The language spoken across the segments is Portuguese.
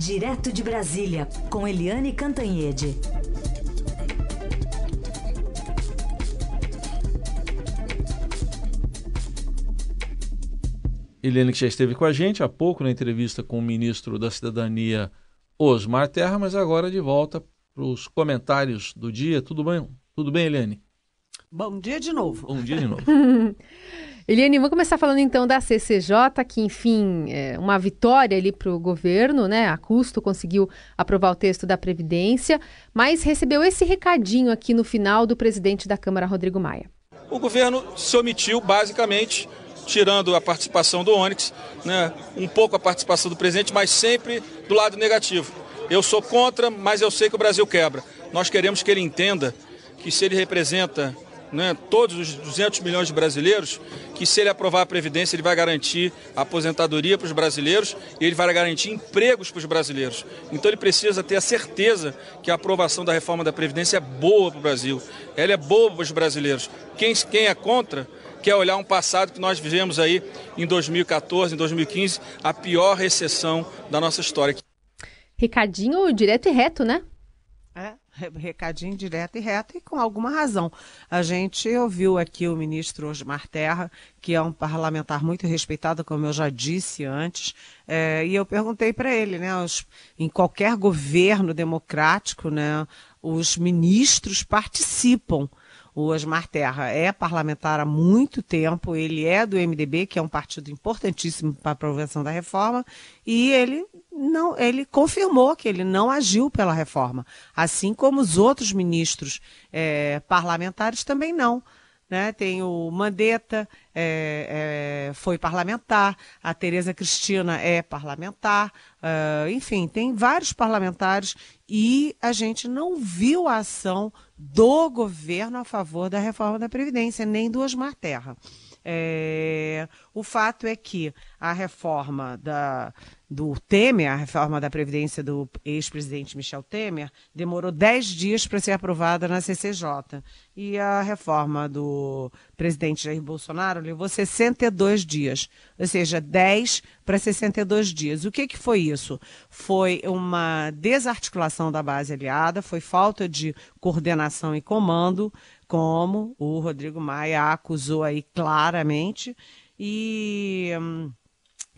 Direto de Brasília, com Eliane Cantanhede. Eliane que já esteve com a gente há pouco na entrevista com o ministro da Cidadania, Osmar Terra, mas agora de volta para os comentários do dia. Tudo bem? Tudo bem, Eliane? Bom dia de novo. Bom dia de novo. Eliane, vamos começar falando então da CCJ, que enfim, é uma vitória ali para o governo, né? A custo conseguiu aprovar o texto da Previdência, mas recebeu esse recadinho aqui no final do presidente da Câmara, Rodrigo Maia. O governo se omitiu basicamente tirando a participação do Onyx, né, um pouco a participação do presidente, mas sempre do lado negativo. Eu sou contra, mas eu sei que o Brasil quebra. Nós queremos que ele entenda que se ele representa né, todos os 200 milhões de brasileiros, que se ele aprovar a Previdência, ele vai garantir aposentadoria para os brasileiros e ele vai garantir empregos para os brasileiros. Então ele precisa ter a certeza que a aprovação da reforma da Previdência é boa para o Brasil, ela é boa para os brasileiros. Quem, quem é contra quer olhar um passado que nós vivemos aí em 2014, em 2015, a pior recessão da nossa história. Recadinho direto e reto, né? Recadinho direto e reto e com alguma razão. A gente ouviu aqui o ministro Osmar Terra, que é um parlamentar muito respeitado, como eu já disse antes, é, e eu perguntei para ele, né, os, em qualquer governo democrático, né, os ministros participam o Osmar Terra é parlamentar há muito tempo, ele é do MDB, que é um partido importantíssimo para a aprovação da reforma, e ele não, ele confirmou que ele não agiu pela reforma, assim como os outros ministros é, parlamentares também não. Né? Tem o Mandetta, é, é, foi parlamentar, a Tereza Cristina é parlamentar, uh, enfim, tem vários parlamentares e a gente não viu a ação do governo a favor da reforma da Previdência, nem do Osmar Terra. É, o fato é que a reforma da, do Temer, a reforma da Previdência do ex-presidente Michel Temer, demorou 10 dias para ser aprovada na CCJ. E a reforma do presidente Jair Bolsonaro levou 62 dias, ou seja, 10 para 62 dias. O que, que foi isso? Foi uma desarticulação da base aliada, foi falta de coordenação e comando, como o Rodrigo Maia acusou aí claramente. E. Hum,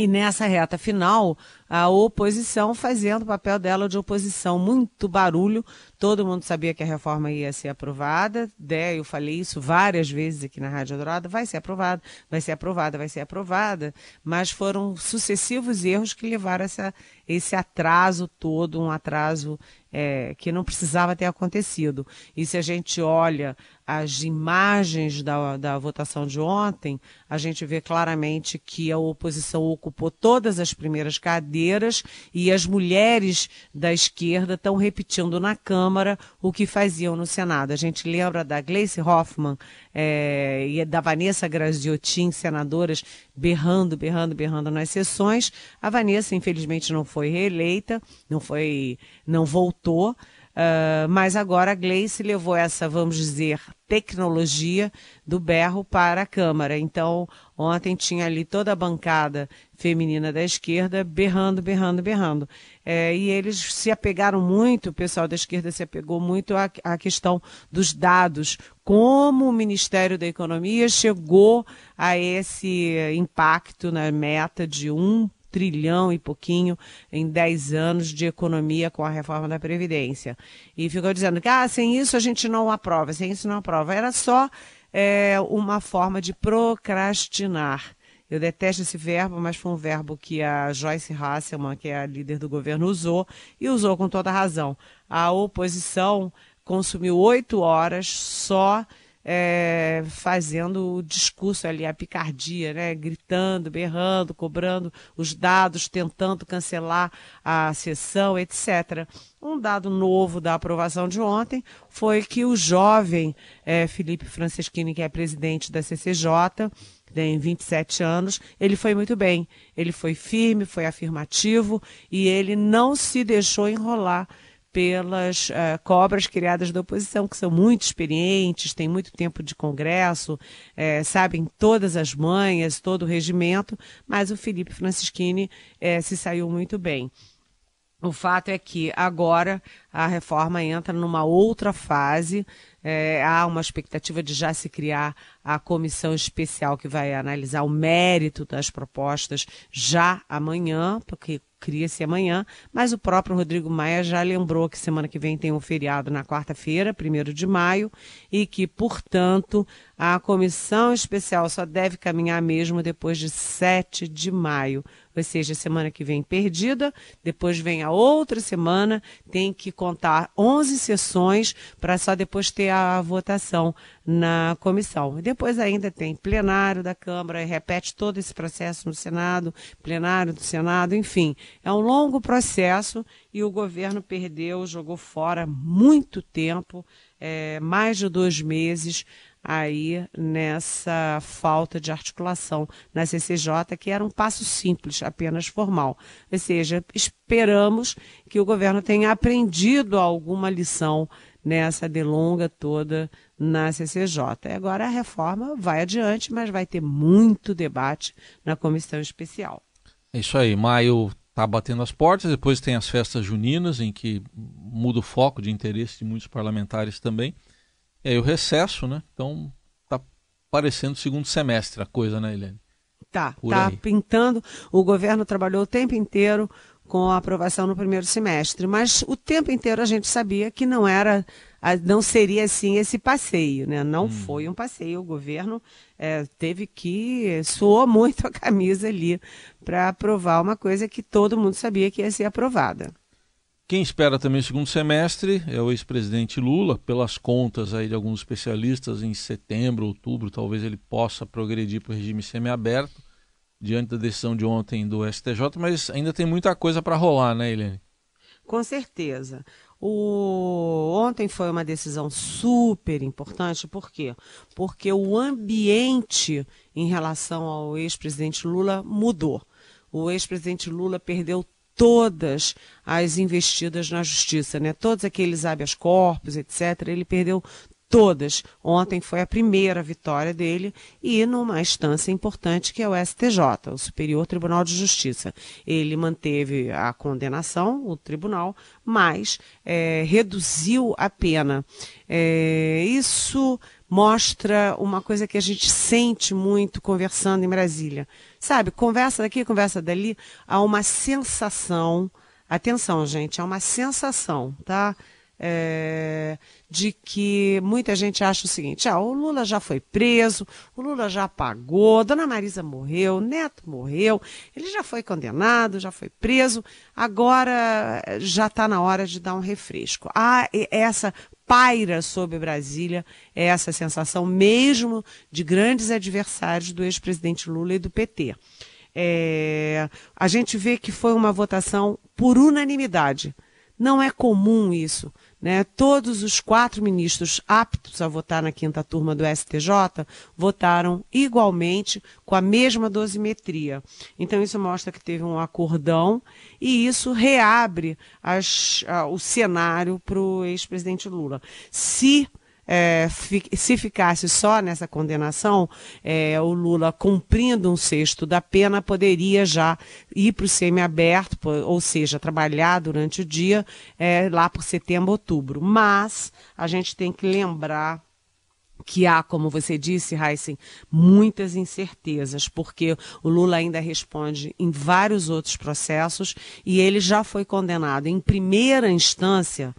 e nessa reta final, a oposição fazendo o papel dela de oposição, muito barulho. Todo mundo sabia que a reforma ia ser aprovada. Né? Eu falei isso várias vezes aqui na Rádio Dourada. Vai ser aprovada, vai ser aprovada, vai ser aprovada. Mas foram sucessivos erros que levaram essa, esse atraso todo, um atraso é, que não precisava ter acontecido. E se a gente olha as imagens da, da votação de ontem, a gente vê claramente que a oposição ocupou todas as primeiras cadeiras e as mulheres da esquerda estão repetindo na Câmara o que faziam no Senado. A gente lembra da Gleice Hoffmann é, e da Vanessa Graziotin, senadoras, berrando, berrando, berrando nas sessões. A Vanessa, infelizmente, não foi reeleita, não foi, não voltou. Uh, mas agora a Gleice levou essa, vamos dizer, tecnologia do berro para a Câmara. Então, ontem tinha ali toda a bancada feminina da esquerda berrando, berrando, berrando. É, e eles se apegaram muito, o pessoal da esquerda se apegou muito à, à questão dos dados, como o Ministério da Economia chegou a esse impacto na meta de um trilhão e pouquinho em 10 anos de economia com a reforma da Previdência. E ficou dizendo que, ah, sem isso a gente não aprova, sem isso não aprova. Era só é, uma forma de procrastinar. Eu detesto esse verbo, mas foi um verbo que a Joyce Hasselman, que é a líder do governo, usou, e usou com toda razão. A oposição consumiu oito horas só é, fazendo o discurso ali, a picardia, né? gritando, berrando, cobrando os dados, tentando cancelar a sessão, etc. Um dado novo da aprovação de ontem foi que o jovem é, Felipe Franceschini, que é presidente da CCJ, tem 27 anos, ele foi muito bem. Ele foi firme, foi afirmativo e ele não se deixou enrolar pelas uh, cobras criadas da oposição, que são muito experientes, têm muito tempo de congresso, é, sabem todas as manhas, todo o regimento, mas o Felipe Francischini é, se saiu muito bem. O fato é que agora a reforma entra numa outra fase. É, há uma expectativa de já se criar a comissão especial que vai analisar o mérito das propostas já amanhã, porque cria-se amanhã, mas o próprio Rodrigo Maia já lembrou que semana que vem tem um feriado na quarta-feira, 1 de maio, e que, portanto, a comissão especial só deve caminhar mesmo depois de 7 de maio. Ou seja, semana que vem perdida, depois vem a outra semana, tem que contar 11 sessões para só depois ter a votação na comissão. E depois ainda tem plenário da Câmara, repete todo esse processo no Senado, plenário do Senado, enfim. É um longo processo e o governo perdeu, jogou fora muito tempo, é, mais de dois meses, aí nessa falta de articulação na CCJ, que era um passo simples, apenas formal. Ou seja, esperamos que o governo tenha aprendido alguma lição nessa delonga toda na CCJ. Agora a reforma vai adiante, mas vai ter muito debate na comissão especial. É isso aí, maio está batendo as portas, depois tem as festas juninas, em que muda o foco de interesse de muitos parlamentares também. E aí o recesso, né? Então tá parecendo segundo semestre a coisa, né, Helene? Tá, Por tá aí. pintando. O governo trabalhou o tempo inteiro com a aprovação no primeiro semestre, mas o tempo inteiro a gente sabia que não era, não seria assim esse passeio, né? Não hum. foi um passeio. O governo é, teve que suou muito a camisa ali para aprovar uma coisa que todo mundo sabia que ia ser aprovada. Quem espera também o segundo semestre é o ex-presidente Lula, pelas contas aí de alguns especialistas, em setembro, outubro, talvez ele possa progredir para o regime semiaberto, diante da decisão de ontem do STJ, mas ainda tem muita coisa para rolar, né, Helene? Com certeza. O... Ontem foi uma decisão super importante, por quê? Porque o ambiente em relação ao ex-presidente Lula mudou. O ex-presidente Lula perdeu todas as investidas na justiça, né? Todos aqueles habeas corpus, etc. Ele perdeu todas. Ontem foi a primeira vitória dele e numa instância importante que é o STJ, o Superior Tribunal de Justiça. Ele manteve a condenação, o tribunal, mas é, reduziu a pena. É, isso mostra uma coisa que a gente sente muito conversando em Brasília. Sabe, conversa daqui, conversa dali, há uma sensação, atenção gente, há uma sensação, tá? É, de que muita gente acha o seguinte: ah, o Lula já foi preso, o Lula já pagou, Dona Marisa morreu, Neto morreu, ele já foi condenado, já foi preso, agora já está na hora de dar um refresco. Ah, essa paira sobre Brasília é essa sensação, mesmo de grandes adversários do ex-presidente Lula e do PT. É, a gente vê que foi uma votação por unanimidade. Não é comum isso. Né? Todos os quatro ministros aptos a votar na quinta turma do STJ votaram igualmente com a mesma dosimetria. Então, isso mostra que teve um acordão e isso reabre as, o cenário para o ex-presidente Lula. Se é, se ficasse só nessa condenação, é, o Lula cumprindo um sexto da pena poderia já ir para o semiaberto, ou seja, trabalhar durante o dia é, lá por setembro, outubro. Mas a gente tem que lembrar que há, como você disse, Heisen, muitas incertezas, porque o Lula ainda responde em vários outros processos e ele já foi condenado em primeira instância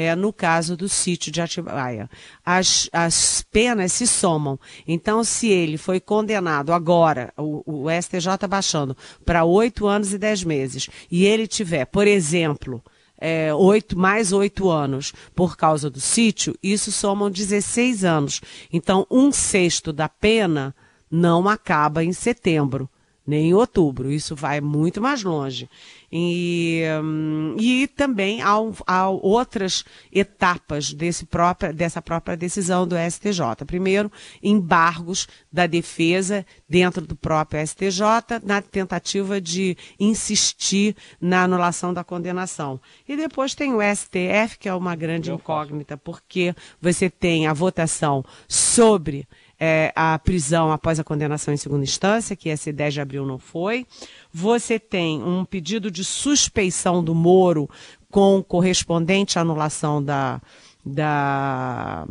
é, no caso do sítio de Atibaia. As, as penas se somam. Então, se ele foi condenado agora, o, o STJ baixando para oito anos e dez meses, e ele tiver, por exemplo, é, oito, mais oito anos por causa do sítio, isso somam 16 anos. Então, um sexto da pena não acaba em setembro, nem em outubro. Isso vai muito mais longe. E, hum, e também há, há, outras etapas desse própria, dessa própria decisão do STJ. Primeiro, embargos da defesa dentro do próprio STJ na tentativa de insistir na anulação da condenação. E depois tem o STF, que é uma grande incógnita, porque você tem a votação sobre é, a prisão após a condenação em segunda instância, que esse 10 de abril não foi. Você tem um pedido de suspeição do Moro com correspondente anulação da, da,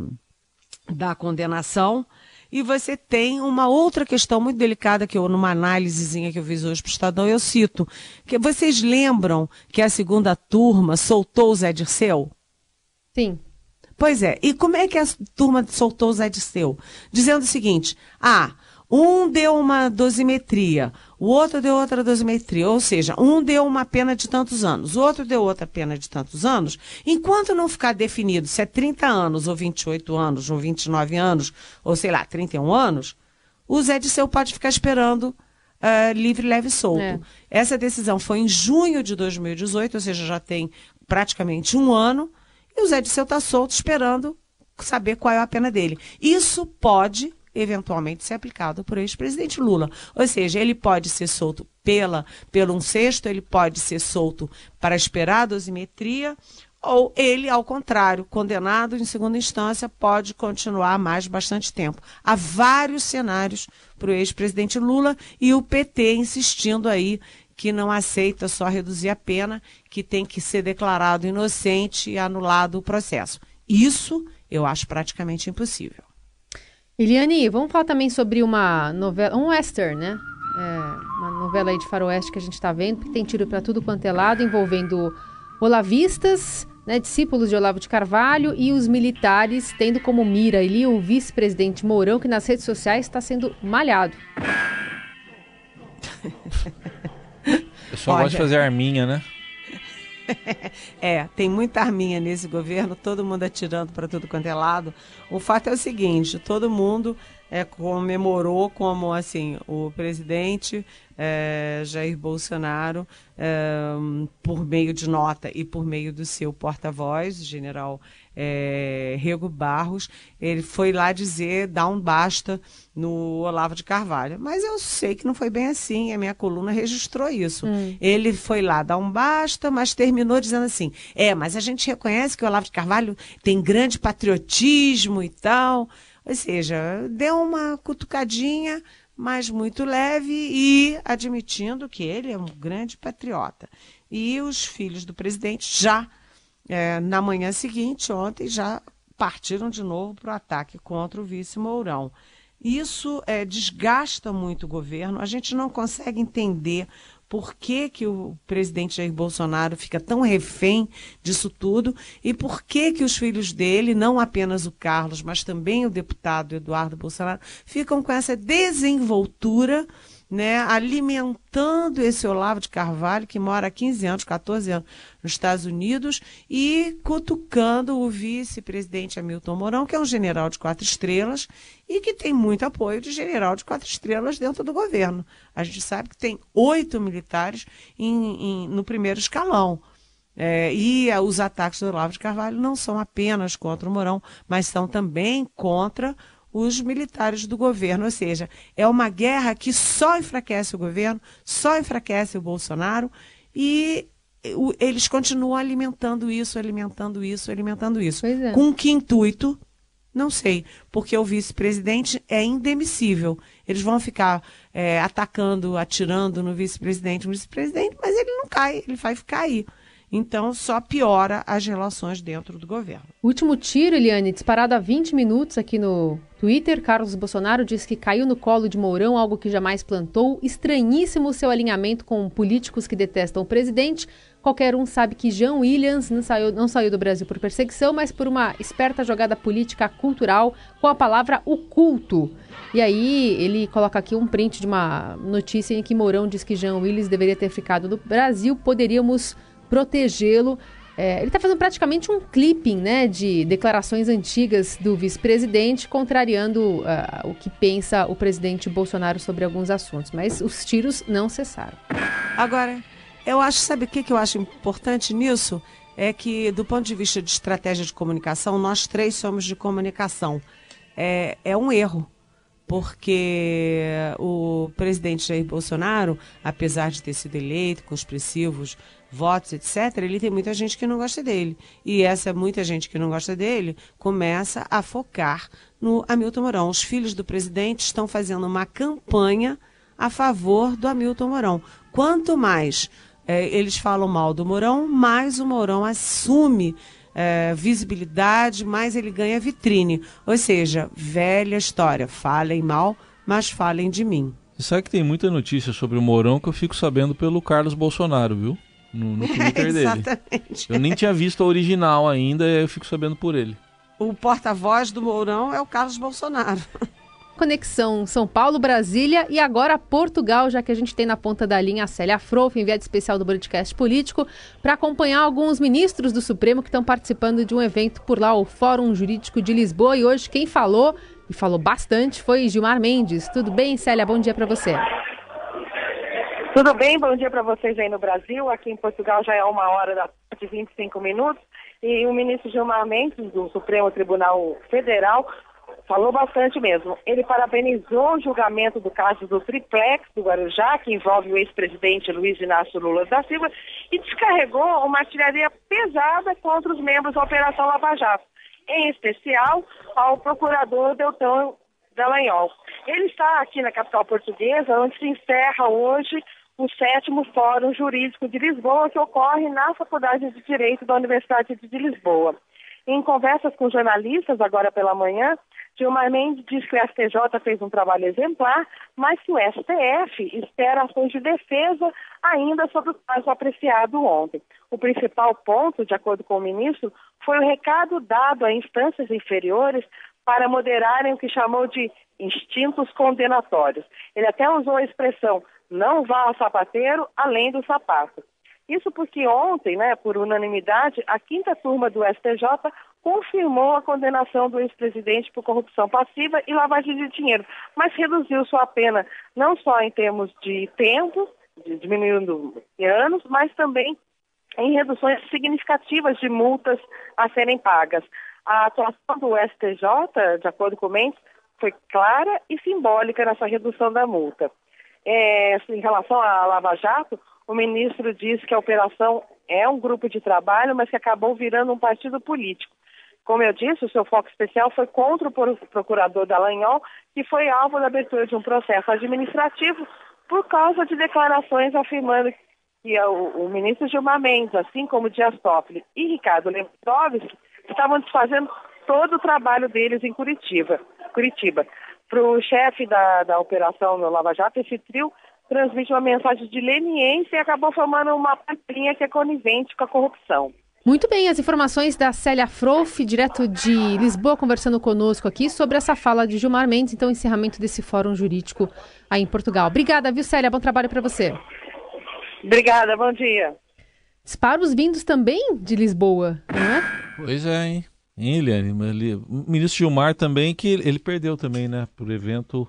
da condenação. E você tem uma outra questão muito delicada que eu, numa análisezinha que eu fiz hoje para o Estadão, eu cito. Que vocês lembram que a segunda turma soltou o Zé Dirceu? Sim. Pois é. E como é que a turma soltou o Zé Dirceu? Dizendo o seguinte: ah, um deu uma dosimetria, o outro deu outra dosimetria, ou seja, um deu uma pena de tantos anos, o outro deu outra pena de tantos anos. Enquanto não ficar definido se é 30 anos, ou 28 anos, ou 29 anos, ou sei lá, 31 anos, o Zé Disseu pode ficar esperando uh, livre, leve e solto. É. Essa decisão foi em junho de 2018, ou seja, já tem praticamente um ano, e o Zé Disseu está solto esperando saber qual é a pena dele. Isso pode eventualmente ser aplicado por ex-presidente Lula. Ou seja, ele pode ser solto pela, pelo um sexto, ele pode ser solto para esperar a dosimetria, ou ele, ao contrário, condenado em segunda instância, pode continuar mais bastante tempo. Há vários cenários para o ex-presidente Lula e o PT insistindo aí que não aceita só reduzir a pena, que tem que ser declarado inocente e anulado o processo. Isso eu acho praticamente impossível. Eliane, vamos falar também sobre uma novela, um western, né? É, uma novela aí de faroeste que a gente está vendo, que tem tiro para tudo quanto é lado, envolvendo olavistas, né, discípulos de Olavo de Carvalho e os militares, tendo como mira ali o vice-presidente Mourão, que nas redes sociais está sendo malhado. O pessoal gosta de fazer arminha, né? é, tem muita arminha nesse governo, todo mundo atirando para tudo quanto é lado. O fato é o seguinte: todo mundo é, comemorou como assim o presidente é, Jair Bolsonaro, é, por meio de nota e por meio do seu porta-voz, general é, Rego Barros, ele foi lá dizer, dar um basta no Olavo de Carvalho. Mas eu sei que não foi bem assim, a minha coluna registrou isso. Hum. Ele foi lá dar um basta, mas terminou dizendo assim: é, mas a gente reconhece que o Olavo de Carvalho tem grande patriotismo e tal. Ou seja, deu uma cutucadinha, mas muito leve e admitindo que ele é um grande patriota. E os filhos do presidente já é, na manhã seguinte, ontem, já partiram de novo para o ataque contra o vice Mourão. Isso é, desgasta muito o governo, a gente não consegue entender por que, que o presidente Jair Bolsonaro fica tão refém disso tudo e por que, que os filhos dele, não apenas o Carlos, mas também o deputado Eduardo Bolsonaro, ficam com essa desenvoltura né, alimentando esse Olavo de Carvalho, que mora há 15 anos, 14 anos nos Estados Unidos, e cutucando o vice-presidente Hamilton Mourão, que é um general de quatro estrelas e que tem muito apoio de general de quatro estrelas dentro do governo. A gente sabe que tem oito militares em, em, no primeiro escalão. É, e os ataques do Olavo de Carvalho não são apenas contra o Mourão, mas são também contra os militares do governo. Ou seja, é uma guerra que só enfraquece o governo, só enfraquece o Bolsonaro e eles continuam alimentando isso, alimentando isso, alimentando isso. É. Com que intuito? Não sei, porque o vice-presidente é indemissível. Eles vão ficar é, atacando, atirando no vice-presidente, vice-presidente, mas ele não cai, ele vai ficar aí. Então, só piora as relações dentro do governo. O último tiro, Eliane, disparado há 20 minutos aqui no Twitter. Carlos Bolsonaro diz que caiu no colo de Mourão, algo que jamais plantou. Estranhíssimo seu alinhamento com políticos que detestam o presidente. Qualquer um sabe que Jean Williams não saiu, não saiu do Brasil por perseguição, mas por uma esperta jogada política cultural com a palavra oculto. E aí ele coloca aqui um print de uma notícia em que Mourão diz que Jean Williams deveria ter ficado no Brasil. Poderíamos protegê-lo. É, ele está fazendo praticamente um clipping né, de declarações antigas do vice-presidente, contrariando uh, o que pensa o presidente Bolsonaro sobre alguns assuntos. Mas os tiros não cessaram. Agora, eu acho, sabe o que, que eu acho importante nisso? É que, do ponto de vista de estratégia de comunicação, nós três somos de comunicação. É, é um erro porque o presidente Jair Bolsonaro, apesar de ter sido eleito com expressivos votos, etc., ele tem muita gente que não gosta dele. E essa muita gente que não gosta dele começa a focar no Hamilton Mourão. Os filhos do presidente estão fazendo uma campanha a favor do Hamilton Mourão. Quanto mais é, eles falam mal do Mourão, mais o Mourão assume é, visibilidade, mais ele ganha vitrine. Ou seja, velha história. Falem mal, mas falem de mim. Você sabe que tem muita notícia sobre o Mourão que eu fico sabendo pelo Carlos Bolsonaro, viu? No, no Twitter dele. Exatamente. Eu nem tinha visto a original ainda e eu fico sabendo por ele. O porta-voz do Mourão é o Carlos Bolsonaro. Conexão São Paulo-Brasília e agora Portugal, já que a gente tem na ponta da linha a Célia Frouf, enviada especial do Broadcast Político, para acompanhar alguns ministros do Supremo que estão participando de um evento por lá, o Fórum Jurídico de Lisboa. E hoje quem falou, e falou bastante, foi Gilmar Mendes. Tudo bem, Célia? Bom dia para você. Tudo bem, bom dia para vocês aí no Brasil. Aqui em Portugal já é uma hora da tarde, 25 minutos. E o ministro Gilmar Mendes, do Supremo Tribunal Federal, falou bastante mesmo. Ele parabenizou o julgamento do caso do triplex do Guarujá, que envolve o ex-presidente Luiz Inácio Lula da Silva, e descarregou uma artilharia pesada contra os membros da Operação Lava Jato, em especial ao procurador Deltão Dallagnol. Ele está aqui na capital portuguesa, onde se encerra hoje o sétimo Fórum Jurídico de Lisboa, que ocorre na Faculdade de Direito da Universidade de Lisboa. Em conversas com jornalistas agora pela manhã, Gilmar Mendes diz que o STJ fez um trabalho exemplar, mas que o STF espera ações de defesa ainda sobre o caso apreciado ontem. O principal ponto, de acordo com o ministro, foi o recado dado a instâncias inferiores para moderarem o que chamou de instintos condenatórios. Ele até usou a expressão não vá ao sapateiro além do sapato. Isso porque ontem, né, por unanimidade, a quinta turma do STJ confirmou a condenação do ex-presidente por corrupção passiva e lavagem de dinheiro, mas reduziu sua pena não só em termos de tempo, diminuindo anos, mas também em reduções significativas de multas a serem pagas. A atuação do STJ, de acordo com o Mendes, foi clara e simbólica nessa redução da multa. É, em relação à Lava Jato, o ministro disse que a operação é um grupo de trabalho, mas que acabou virando um partido político. Como eu disse, o seu foco especial foi contra o procurador Dallagnol, que foi alvo da abertura de um processo administrativo por causa de declarações afirmando que o, o ministro Gilmar Mendes, assim como Dias Toffoli e Ricardo Lewandowski, estavam desfazendo todo o trabalho deles em Curitiba. Curitiba. Para o chefe da, da operação no Lava Jato, esse trio transmite uma mensagem de leniência e acabou formando uma pampinha que é conivente com a corrupção. Muito bem, as informações da Célia Frouf, direto de Lisboa, conversando conosco aqui sobre essa fala de Gilmar Mendes, então encerramento desse fórum jurídico aí em Portugal. Obrigada, viu, Célia? Bom trabalho para você. Obrigada, bom dia. Disparos vindos também de Lisboa, não é? Pois é, hein? Hein, Eliane? O ministro Gilmar também, que ele perdeu também, né, por evento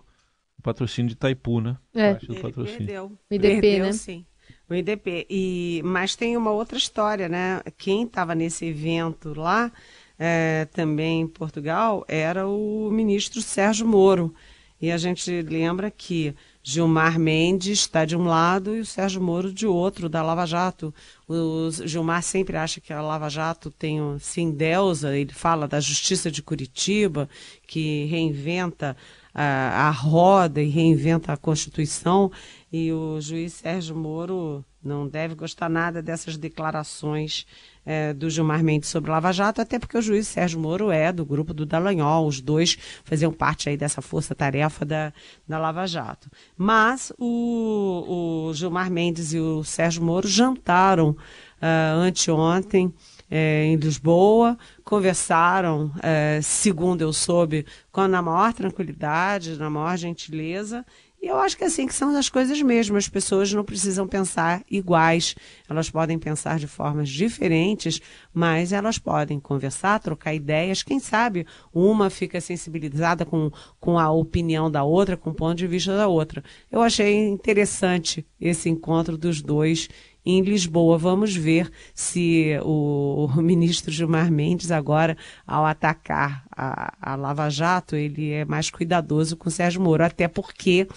o patrocínio de Itaipu, né? É. Ele perdeu. O IDP, perdeu, né? sim. O IDP. E, mas tem uma outra história, né? Quem estava nesse evento lá, é, também em Portugal, era o ministro Sérgio Moro. E a gente lembra que Gilmar Mendes está de um lado e o Sérgio Moro de outro, da Lava Jato. O Gilmar sempre acha que a Lava Jato tem, sim, deusa, ele fala da Justiça de Curitiba, que reinventa a, a roda e reinventa a Constituição. E o juiz Sérgio Moro não deve gostar nada dessas declarações é, do Gilmar Mendes sobre Lava Jato, até porque o juiz Sérgio Moro é do grupo do Dallagnol, os dois faziam parte aí dessa força-tarefa da, da Lava Jato. Mas o, o Gilmar Mendes e o Sérgio Moro jantaram uh, anteontem é, em Lisboa, conversaram, é, segundo eu soube, com, na maior tranquilidade, na maior gentileza, e eu acho que é assim que são as coisas mesmo. As pessoas não precisam pensar iguais. Elas podem pensar de formas diferentes, mas elas podem conversar, trocar ideias. Quem sabe uma fica sensibilizada com, com a opinião da outra, com o ponto de vista da outra. Eu achei interessante esse encontro dos dois em Lisboa. Vamos ver se o, o ministro Gilmar Mendes agora, ao atacar a, a Lava Jato, ele é mais cuidadoso com o Sérgio Moro, até porque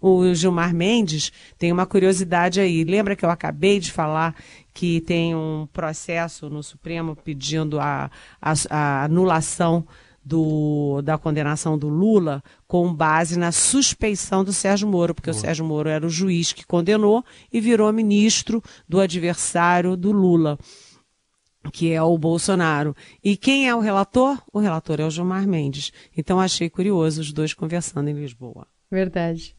o Gilmar Mendes tem uma curiosidade aí. Lembra que eu acabei de falar que tem um processo no Supremo pedindo a, a, a anulação do, da condenação do Lula com base na suspeição do Sérgio Moro, porque o Sérgio Moro era o juiz que condenou e virou ministro do adversário do Lula que é o Bolsonaro. E quem é o relator? O relator é o Gilmar Mendes. Então achei curioso os dois conversando em Lisboa. Verdade.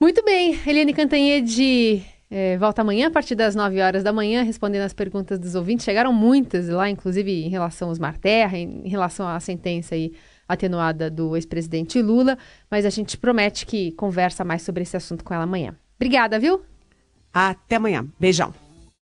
Muito bem, Eliane Cantanhede é, volta amanhã a partir das 9 horas da manhã, respondendo as perguntas dos ouvintes. Chegaram muitas lá, inclusive em relação aos Marterra, em relação à sentença aí atenuada do ex-presidente Lula, mas a gente promete que conversa mais sobre esse assunto com ela amanhã. Obrigada, viu? Até amanhã. Beijão.